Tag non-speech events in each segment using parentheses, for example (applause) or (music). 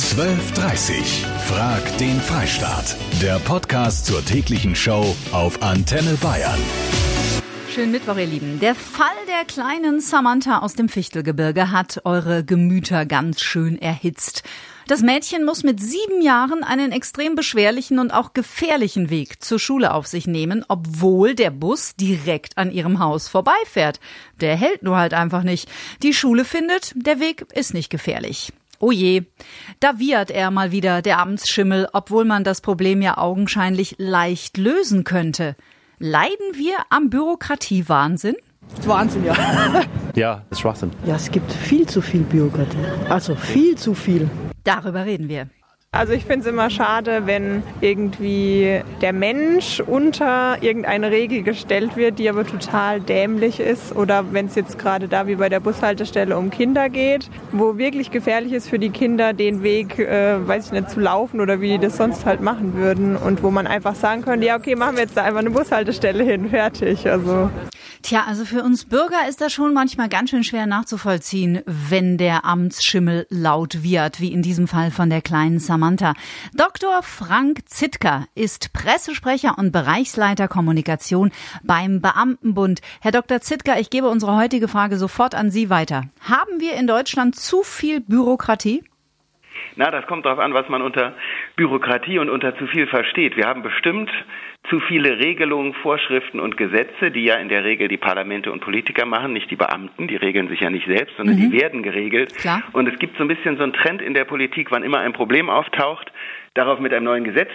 12.30 Frag den Freistaat. Der Podcast zur täglichen Show auf Antenne Bayern. Schönen Mittwoch, ihr Lieben. Der Fall der kleinen Samantha aus dem Fichtelgebirge hat eure Gemüter ganz schön erhitzt. Das Mädchen muss mit sieben Jahren einen extrem beschwerlichen und auch gefährlichen Weg zur Schule auf sich nehmen, obwohl der Bus direkt an ihrem Haus vorbeifährt. Der hält nur halt einfach nicht. Die Schule findet, der Weg ist nicht gefährlich. Oh je, da wiehert er mal wieder, der Amtsschimmel, obwohl man das Problem ja augenscheinlich leicht lösen könnte. Leiden wir am Bürokratiewahnsinn? Wahnsinn, ja. (laughs) Ja, das ist Schwachsinn. Ja, es gibt viel zu viel Bürokratie. Also viel zu viel. Darüber reden wir. Also ich finde es immer schade, wenn irgendwie der Mensch unter irgendeine Regel gestellt wird, die aber total dämlich ist. Oder wenn es jetzt gerade da wie bei der Bushaltestelle um Kinder geht, wo wirklich gefährlich ist für die Kinder, den Weg, äh, weiß ich nicht, zu laufen oder wie die das sonst halt machen würden. Und wo man einfach sagen könnte, ja okay, machen wir jetzt da einfach eine Bushaltestelle hin, fertig. Also Tja, also für uns Bürger ist das schon manchmal ganz schön schwer nachzuvollziehen, wenn der Amtsschimmel laut wird, wie in diesem Fall von der kleinen Samantha. Dr. Frank Zittker ist Pressesprecher und Bereichsleiter Kommunikation beim Beamtenbund. Herr Dr. Zittker, ich gebe unsere heutige Frage sofort an Sie weiter. Haben wir in Deutschland zu viel Bürokratie? Na, das kommt darauf an, was man unter Bürokratie und unter zu viel versteht. Wir haben bestimmt zu viele Regelungen, Vorschriften und Gesetze, die ja in der Regel die Parlamente und Politiker machen, nicht die Beamten, die regeln sich ja nicht selbst, sondern Mhm. die werden geregelt. Klar. Und es gibt so ein bisschen so einen Trend in der Politik, wann immer ein Problem auftaucht, darauf mit einem neuen Gesetz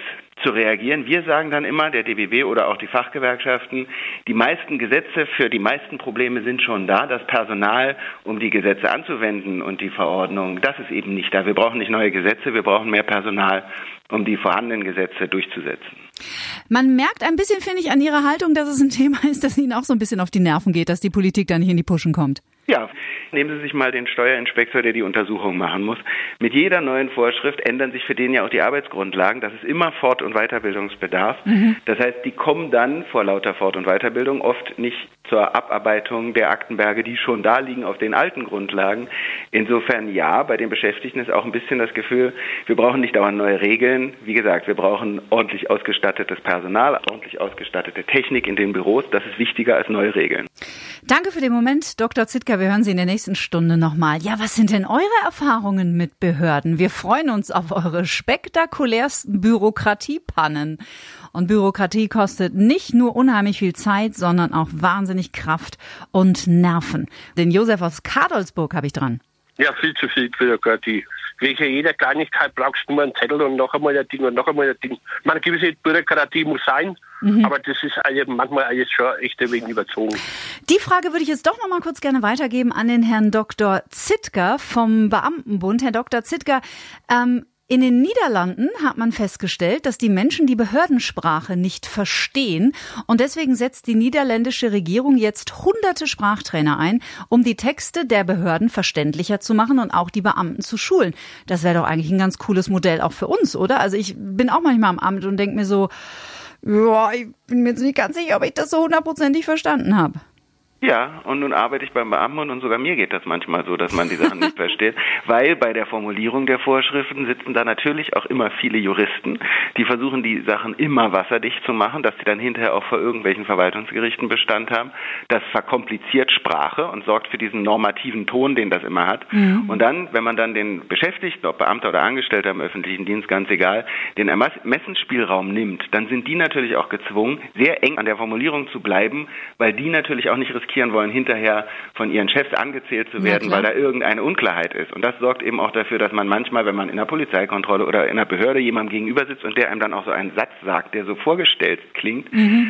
zu reagieren. Wir sagen dann immer, der DBW oder auch die Fachgewerkschaften, die meisten Gesetze für die meisten Probleme sind schon da. Das Personal, um die Gesetze anzuwenden und die Verordnung, das ist eben nicht da. Wir brauchen nicht neue Gesetze, wir brauchen mehr Personal, um die vorhandenen Gesetze durchzusetzen. Man merkt ein bisschen, finde ich, an Ihrer Haltung, dass es ein Thema ist, das Ihnen auch so ein bisschen auf die Nerven geht, dass die Politik da nicht in die Puschen kommt. Ja, nehmen Sie sich mal den Steuerinspektor, der die Untersuchung machen muss. Mit jeder neuen Vorschrift ändern sich für den ja auch die Arbeitsgrundlagen. Das ist immer Fort- und Weiterbildungsbedarf. Das heißt, die kommen dann vor lauter Fort- und Weiterbildung oft nicht zur Abarbeitung der Aktenberge, die schon da liegen auf den alten Grundlagen. Insofern ja, bei den Beschäftigten ist auch ein bisschen das Gefühl, wir brauchen nicht dauernd neue Regeln. Wie gesagt, wir brauchen ordentlich ausgestattetes Personal, ordentlich ausgestattete Technik in den Büros. Das ist wichtiger als neue Regeln. Danke für den Moment, Dr. Zittker. Wir hören Sie in der nächsten Stunde nochmal. Ja, was sind denn eure Erfahrungen mit Behörden? Wir freuen uns auf eure spektakulärsten Bürokratiepannen. Und Bürokratie kostet nicht nur unheimlich viel Zeit, sondern auch wahnsinnig Kraft und Nerven. Den Josef aus Kadolsburg habe ich dran. Ja, viel zu viel Bürokratie. Wegen jeder Kleinigkeit brauchst du nur einen Zettel und noch einmal ein Ding und noch einmal ein Ding. Man gewisse Bürokratie muss sein, aber das ist manchmal jetzt schon echt ein wenig überzogen. Die Frage würde ich jetzt doch noch mal kurz gerne weitergeben an den Herrn Dr. Zittker vom Beamtenbund. Herr Dr. Zittker, ähm, in den Niederlanden hat man festgestellt, dass die Menschen die Behördensprache nicht verstehen und deswegen setzt die niederländische Regierung jetzt hunderte Sprachtrainer ein, um die Texte der Behörden verständlicher zu machen und auch die Beamten zu schulen. Das wäre doch eigentlich ein ganz cooles Modell auch für uns, oder? Also ich bin auch manchmal am Amt und denke mir so, ja, ich bin mir jetzt nicht ganz sicher, ob ich das so hundertprozentig verstanden habe. Ja, und nun arbeite ich beim Beamten und sogar mir geht das manchmal so, dass man die Sachen nicht (laughs) versteht, weil bei der Formulierung der Vorschriften sitzen da natürlich auch immer viele Juristen, die versuchen die Sachen immer wasserdicht zu machen, dass sie dann hinterher auch vor irgendwelchen Verwaltungsgerichten Bestand haben. Das verkompliziert Sprache und sorgt für diesen normativen Ton, den das immer hat. Und dann, wenn man dann den Beschäftigten, ob Beamter oder Angestellter im öffentlichen Dienst, ganz egal, den Ermessensspielraum nimmt, dann sind die natürlich auch gezwungen, sehr eng an der Formulierung zu bleiben, weil die natürlich auch nicht riskieren wollen, hinterher von ihren Chefs angezählt zu werden, weil da irgendeine Unklarheit ist. Und das sorgt eben auch dafür, dass man manchmal, wenn man in der Polizeikontrolle oder in einer Behörde jemandem gegenüber sitzt und der einem dann auch so einen Satz sagt, der so vorgestellt klingt,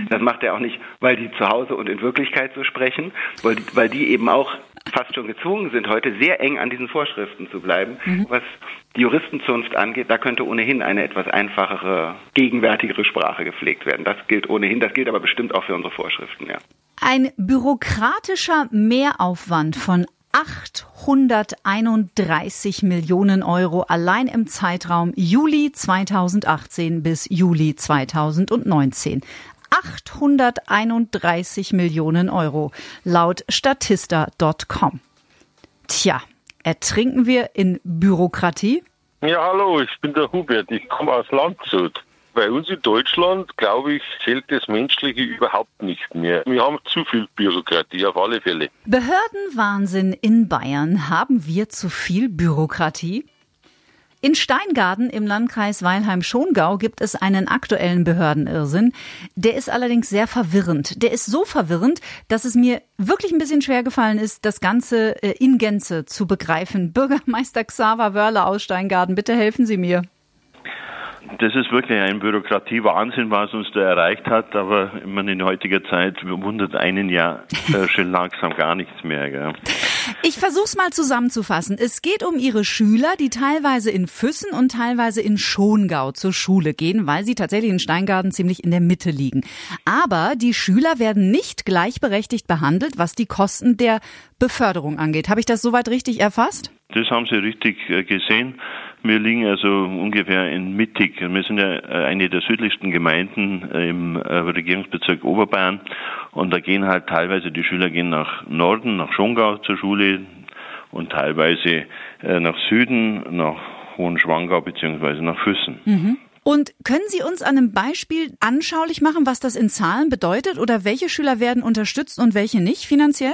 das macht er auch nicht, weil die zu Hause und in Wirklichkeit so sprechen, weil, weil die eben auch fast schon gezwungen sind, heute sehr eng an diesen Vorschriften zu bleiben. Was die Juristenzunft angeht, da könnte ohnehin eine etwas einfachere, gegenwärtigere Sprache gepflegt werden. Das gilt ohnehin, das gilt aber bestimmt auch für unsere Vorschriften, ja. Ein bürokratischer Mehraufwand von 831 Millionen Euro allein im Zeitraum Juli 2018 bis Juli 2019. 831 Millionen Euro laut Statista.com. Tja, ertrinken wir in Bürokratie? Ja, hallo, ich bin der Hubert, ich komme aus Landshut. Bei uns in Deutschland, glaube ich, zählt das Menschliche überhaupt nicht mehr. Wir haben zu viel Bürokratie, auf alle Fälle. Behördenwahnsinn in Bayern. Haben wir zu viel Bürokratie? In Steingarten im Landkreis Weilheim-Schongau gibt es einen aktuellen Behördenirrsinn. Der ist allerdings sehr verwirrend. Der ist so verwirrend, dass es mir wirklich ein bisschen schwer gefallen ist, das Ganze äh, in Gänze zu begreifen. Bürgermeister Xaver Wörler aus Steingarten, bitte helfen Sie mir. Das ist wirklich ein Bürokratiewahnsinn, was uns da erreicht hat, aber man in heutiger Zeit wundert einen ja äh, schon langsam gar nichts mehr. Gell? Ich versuch's mal zusammenzufassen. Es geht um Ihre Schüler, die teilweise in Füssen und teilweise in Schongau zur Schule gehen, weil sie tatsächlich in Steingarten ziemlich in der Mitte liegen. Aber die Schüler werden nicht gleichberechtigt behandelt, was die Kosten der Beförderung angeht. Habe ich das soweit richtig erfasst? Das haben Sie richtig äh, gesehen. Wir liegen also ungefähr in Mittig. Wir sind ja äh, eine der südlichsten Gemeinden äh, im Regierungsbezirk Oberbayern. Und da gehen halt teilweise die Schüler gehen nach Norden, nach Schongau zur Schule und teilweise nach Süden, nach Hohenschwangau beziehungsweise nach Füssen. Mhm. Und können Sie uns an einem Beispiel anschaulich machen, was das in Zahlen bedeutet oder welche Schüler werden unterstützt und welche nicht finanziell?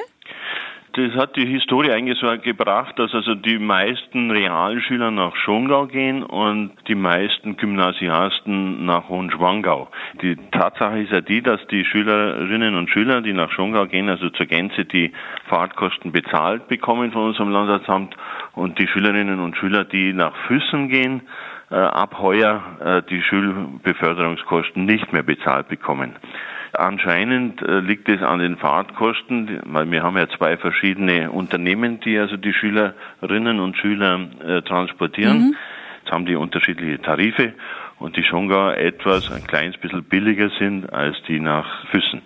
Das hat die Historie eigentlich so gebracht, dass also die meisten Realschüler nach Schongau gehen und die meisten Gymnasiasten nach Hohenschwangau. Die Tatsache ist ja die, dass die Schülerinnen und Schüler, die nach Schongau gehen, also zur Gänze die Fahrtkosten bezahlt bekommen von unserem Landratsamt und die Schülerinnen und Schüler, die nach Füssen gehen, äh, ab heuer äh, die Schulbeförderungskosten nicht mehr bezahlt bekommen. Anscheinend äh, liegt es an den Fahrtkosten, weil wir haben ja zwei verschiedene Unternehmen, die also die Schülerinnen und Schüler äh, transportieren. Mhm. Jetzt haben die unterschiedliche Tarife und die schon gar etwas, ein kleines bisschen billiger sind als die nach Füssen.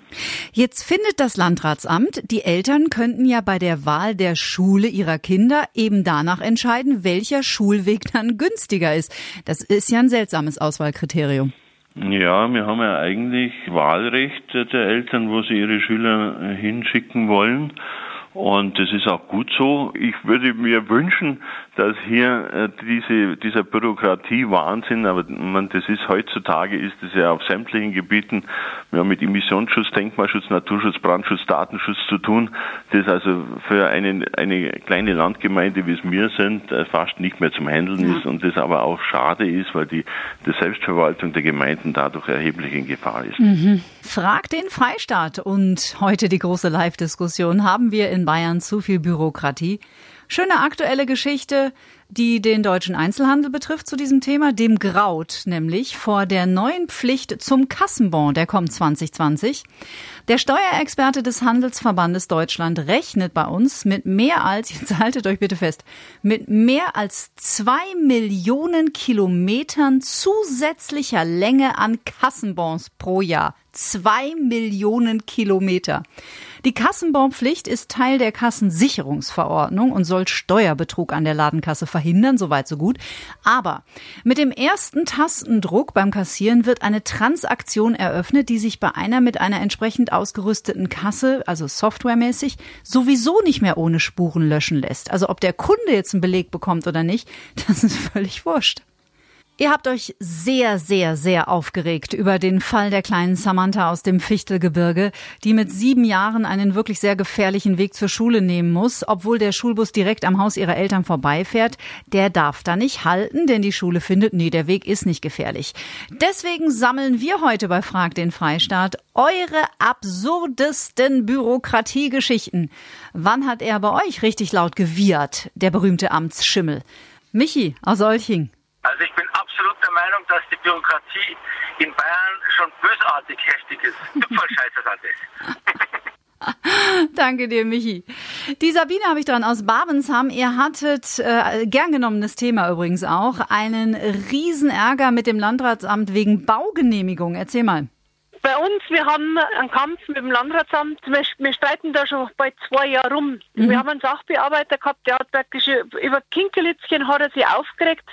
Jetzt findet das Landratsamt, die Eltern könnten ja bei der Wahl der Schule ihrer Kinder eben danach entscheiden, welcher Schulweg dann günstiger ist. Das ist ja ein seltsames Auswahlkriterium. Ja, wir haben ja eigentlich Wahlrecht der Eltern, wo sie ihre Schüler hinschicken wollen. Und das ist auch gut so. Ich würde mir wünschen, dass hier äh, diese, dieser Bürokratie-Wahnsinn, aber man, das ist heutzutage, ist es ja auf sämtlichen Gebieten, wir haben mit Emissionsschutz, Denkmalschutz, Naturschutz, Brandschutz, Datenschutz zu tun, das also für eine, eine kleine Landgemeinde, wie es wir sind, äh, fast nicht mehr zum Handeln ja. ist und das aber auch schade ist, weil die, die Selbstverwaltung der Gemeinden dadurch erheblich in Gefahr ist. Mhm. Frag den Freistaat und heute die große Live-Diskussion. Haben wir in Bayern zu viel Bürokratie? Schöne aktuelle Geschichte, die den deutschen Einzelhandel betrifft zu diesem Thema. Dem graut nämlich vor der neuen Pflicht zum Kassenbon, der kommt 2020. Der Steuerexperte des Handelsverbandes Deutschland rechnet bei uns mit mehr als, (laughs) jetzt haltet euch bitte fest, mit mehr als zwei Millionen Kilometern zusätzlicher Länge an Kassenbons pro Jahr. Zwei Millionen Kilometer. Die Kassenbonpflicht ist Teil der Kassensicherungsverordnung und soll Steuerbetrug an der Ladenkasse verhindern, soweit so gut. Aber mit dem ersten Tastendruck beim Kassieren wird eine Transaktion eröffnet, die sich bei einer mit einer entsprechend ausgerüsteten Kasse, also softwaremäßig, sowieso nicht mehr ohne Spuren löschen lässt. Also ob der Kunde jetzt einen Beleg bekommt oder nicht, (laughs) das ist völlig wurscht. Ihr habt euch sehr, sehr, sehr aufgeregt über den Fall der kleinen Samantha aus dem Fichtelgebirge, die mit sieben Jahren einen wirklich sehr gefährlichen Weg zur Schule nehmen muss, obwohl der Schulbus direkt am Haus ihrer Eltern vorbeifährt. Der darf da nicht halten, denn die Schule findet, nee, der Weg ist nicht gefährlich. Deswegen sammeln wir heute bei Frag den Freistaat eure absurdesten Bürokratiegeschichten. Wann hat er bei euch richtig laut gewiehert, der berühmte Amtsschimmel? Michi aus Olching. Also ich bin absolut der Meinung, dass die Bürokratie in Bayern schon bösartig heftig ist. Voll das alles. Danke dir, Michi. Die Sabine habe ich dran aus Babensham. Ihr hattet, äh, gern genommenes Thema übrigens auch, einen Riesenärger mit dem Landratsamt wegen Baugenehmigung. Erzähl mal. Bei uns, wir haben einen Kampf mit dem Landratsamt. Wir, wir streiten da schon bald zwei Jahre rum. Mhm. Wir haben einen Sachbearbeiter gehabt, der hat praktisch über Kinkelitzchen hat er sich aufgeregt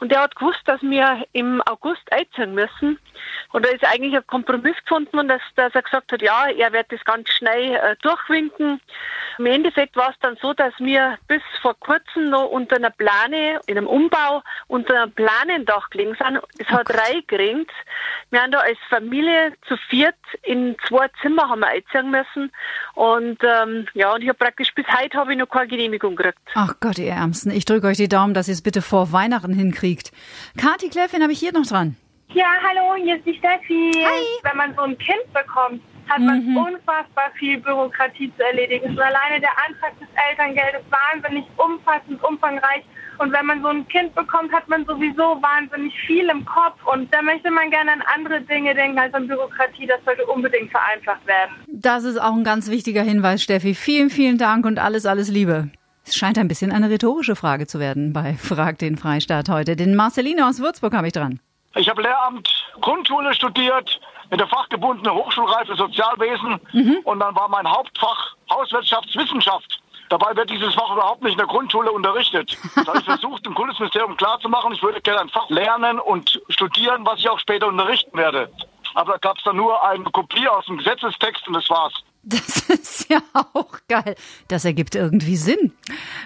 und der hat gewusst, dass wir im August einziehen müssen. Und da ist eigentlich ein Kompromiss gefunden und dass, dass er gesagt hat, ja, er wird das ganz schnell äh, durchwinken. Im Endeffekt war es dann so, dass wir bis vor kurzem noch unter einer Plane, in einem Umbau, unter einem Planendach gelegen sind. Es hat oh reingeringt. Wir haben da als Familie zu viert in zwei Zimmer haben wir einziehen müssen. Und ähm, ja, und ich habe praktisch bis heute habe ich noch keine Genehmigung gekriegt. Ach Gott, ihr Ärmsten. Ich drücke euch die Daumen, dass ihr es bitte vor Weihnachten hinkriegt. Kathi Kleffin habe ich hier noch dran. Ja, hallo, hier ist die Steffi. Hi. Wenn man so ein Kind bekommt, hat man Mhm. unfassbar viel Bürokratie zu erledigen. Schon alleine der Antrag des Elterngeldes wahnsinnig umfassend, umfangreich. Und wenn man so ein Kind bekommt, hat man sowieso wahnsinnig viel im Kopf. Und da möchte man gerne an andere Dinge denken als an Bürokratie. Das sollte unbedingt vereinfacht werden. Das ist auch ein ganz wichtiger Hinweis, Steffi. Vielen, vielen Dank und alles, alles Liebe. Es scheint ein bisschen eine rhetorische Frage zu werden bei Frag den Freistaat heute. Den Marceline aus Würzburg habe ich dran. Ich habe Lehramt Grundschule studiert mit der fachgebundenen Hochschulreife Sozialwesen und dann war mein Hauptfach Hauswirtschaftswissenschaft. Dabei wird dieses Fach überhaupt nicht in der Grundschule unterrichtet. Das habe ich (laughs) versucht, dem Kultusministerium klarzumachen. Ich würde gerne ein Fach lernen und studieren, was ich auch später unterrichten werde. Aber da gab es dann nur eine Kopie aus dem Gesetzestext und das war's. Das ist ja auch geil. Das ergibt irgendwie Sinn.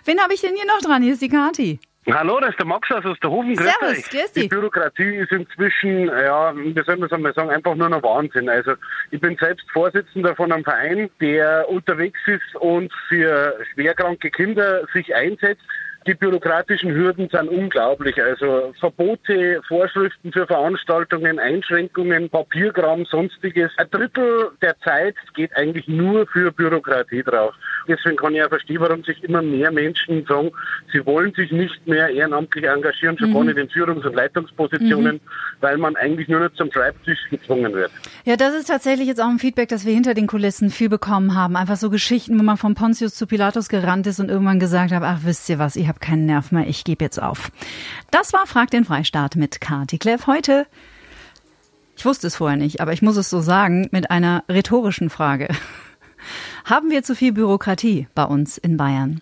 Wen habe ich denn hier noch dran? Hier ist die Kathi. Hallo, das ist der Max aus Osterhofen. Grüß Servus, euch. grüß Die dich. Bürokratie ist inzwischen, ja, wie soll man es einmal sagen, einfach nur noch Wahnsinn. Also ich bin selbst Vorsitzender von einem Verein, der unterwegs ist und für schwerkranke Kinder sich einsetzt. Die bürokratischen Hürden sind unglaublich. Also Verbote, Vorschriften für Veranstaltungen, Einschränkungen, Papierkram, sonstiges. Ein Drittel der Zeit geht eigentlich nur für Bürokratie drauf. Deswegen kann ich auch verstehen, warum sich immer mehr Menschen sagen, sie wollen sich nicht mehr ehrenamtlich engagieren, schon Mhm. gar nicht in Führungs- und Leitungspositionen, weil man eigentlich nur noch zum Schreibtisch gezwungen wird. Ja, das ist tatsächlich jetzt auch ein Feedback, das wir hinter den Kulissen viel bekommen haben. Einfach so Geschichten, wo man von Pontius zu Pilatus gerannt ist und irgendwann gesagt hat, ach, wisst ihr was, ich habe keinen Nerv mehr, ich gebe jetzt auf. Das war Frag den Freistaat mit Kati Kleff heute. Ich wusste es vorher nicht, aber ich muss es so sagen, mit einer rhetorischen Frage. Haben wir zu viel Bürokratie bei uns in Bayern?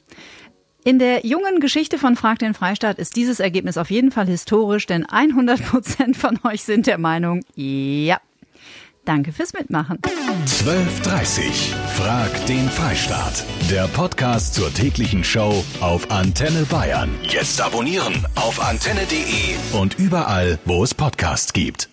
In der jungen Geschichte von Frag den Freistaat ist dieses Ergebnis auf jeden Fall historisch, denn 100 Prozent von euch sind der Meinung, ja. Danke fürs Mitmachen. 12.30 Frag den Freistaat. Der Podcast zur täglichen Show auf Antenne Bayern. Jetzt abonnieren auf antenne.de und überall, wo es Podcasts gibt.